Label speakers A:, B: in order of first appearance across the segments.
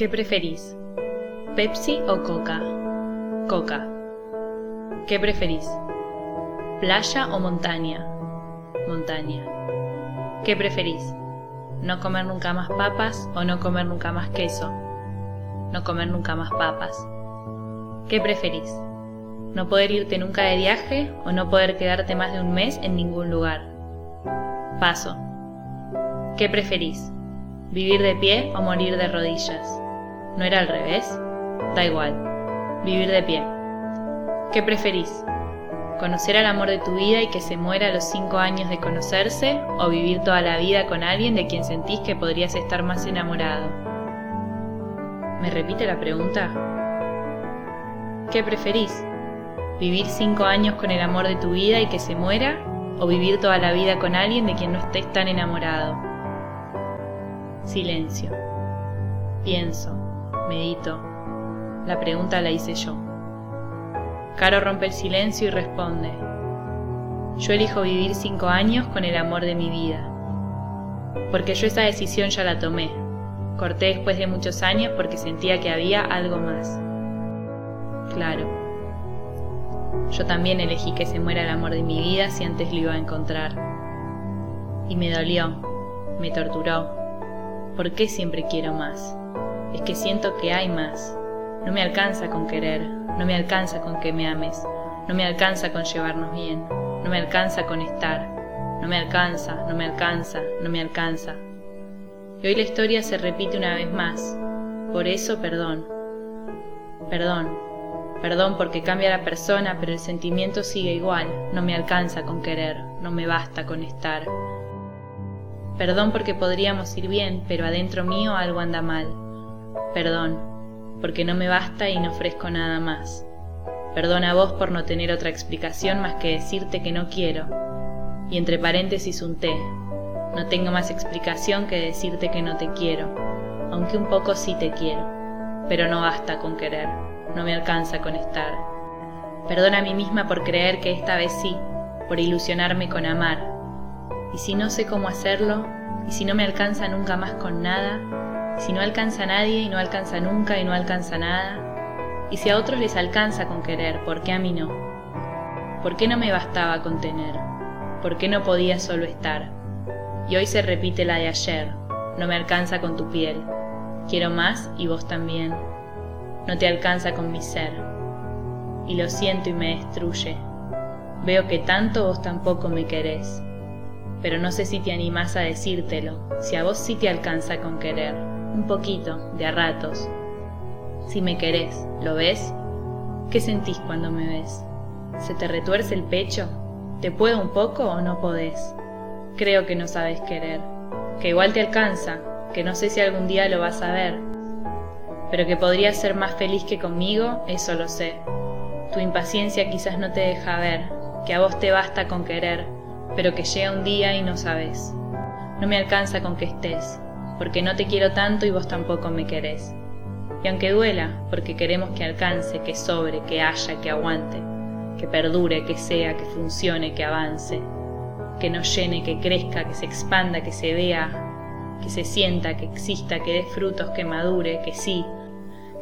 A: ¿Qué preferís? ¿Pepsi o Coca? Coca. ¿Qué preferís? ¿Playa o montaña? Montaña. ¿Qué preferís? ¿No comer nunca más papas o no comer nunca más queso? No comer nunca más papas. ¿Qué preferís? ¿No poder irte nunca de viaje o no poder quedarte más de un mes en ningún lugar? Paso. ¿Qué preferís? ¿Vivir de pie o morir de rodillas? ¿No era al revés? Da igual. Vivir de pie. ¿Qué preferís? ¿Conocer al amor de tu vida y que se muera a los cinco años de conocerse o vivir toda la vida con alguien de quien sentís que podrías estar más enamorado? ¿Me repite la pregunta? ¿Qué preferís? ¿Vivir cinco años con el amor de tu vida y que se muera o vivir toda la vida con alguien de quien no estés tan enamorado? Silencio. Pienso, medito. La pregunta la hice yo. Caro rompe el silencio y responde. Yo elijo vivir cinco años con el amor de mi vida. Porque yo esa decisión ya la tomé. Corté después de muchos años porque sentía que había algo más. Claro. Yo también elegí que se muera el amor de mi vida si antes lo iba a encontrar. Y me dolió, me torturó. ¿Por qué siempre quiero más? Es que siento que hay más. No me alcanza con querer, no me alcanza con que me ames, no me alcanza con llevarnos bien, no me alcanza con estar, no me alcanza, no me alcanza, no me alcanza. Y hoy la historia se repite una vez más. Por eso, perdón. Perdón. Perdón porque cambia la persona, pero el sentimiento sigue igual. No me alcanza con querer, no me basta con estar. Perdón porque podríamos ir bien, pero adentro mío algo anda mal. Perdón, porque no me basta y no ofrezco nada más. Perdón a vos por no tener otra explicación más que decirte que no quiero. Y entre paréntesis un té. No tengo más explicación que decirte que no te quiero, aunque un poco sí te quiero, pero no basta con querer, no me alcanza con estar. Perdona a mí misma por creer que esta vez sí, por ilusionarme con amar, y si no sé cómo hacerlo, y si no me alcanza nunca más con nada, si no alcanza nadie y no alcanza nunca y no alcanza nada, y si a otros les alcanza con querer, ¿por qué a mí no? ¿Por qué no me bastaba con tener? ¿Por qué no podía solo estar? Y hoy se repite la de ayer, no me alcanza con tu piel, quiero más y vos también, no te alcanza con mi ser, y lo siento y me destruye, veo que tanto vos tampoco me querés. Pero no sé si te animás a decírtelo, si a vos sí te alcanza con querer, un poquito, de a ratos. Si me querés, ¿lo ves? ¿Qué sentís cuando me ves? ¿Se te retuerce el pecho? ¿Te puedo un poco o no podés? Creo que no sabes querer, que igual te alcanza, que no sé si algún día lo vas a ver, pero que podrías ser más feliz que conmigo, eso lo sé. Tu impaciencia quizás no te deja ver, que a vos te basta con querer, pero que llega un día y no sabes. No me alcanza con que estés, porque no te quiero tanto y vos tampoco me querés. Y aunque duela, porque queremos que alcance, que sobre, que haya, que aguante, que perdure, que sea, que funcione, que avance, que nos llene, que crezca, que se expanda, que se vea, que se sienta, que exista, que dé frutos, que madure, que sí,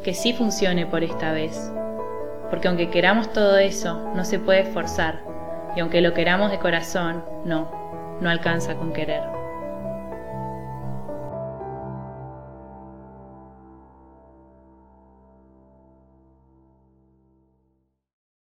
A: que sí funcione por esta vez. Porque aunque queramos todo eso, no se puede forzar, y aunque lo queramos de corazón, no, no alcanza con querer.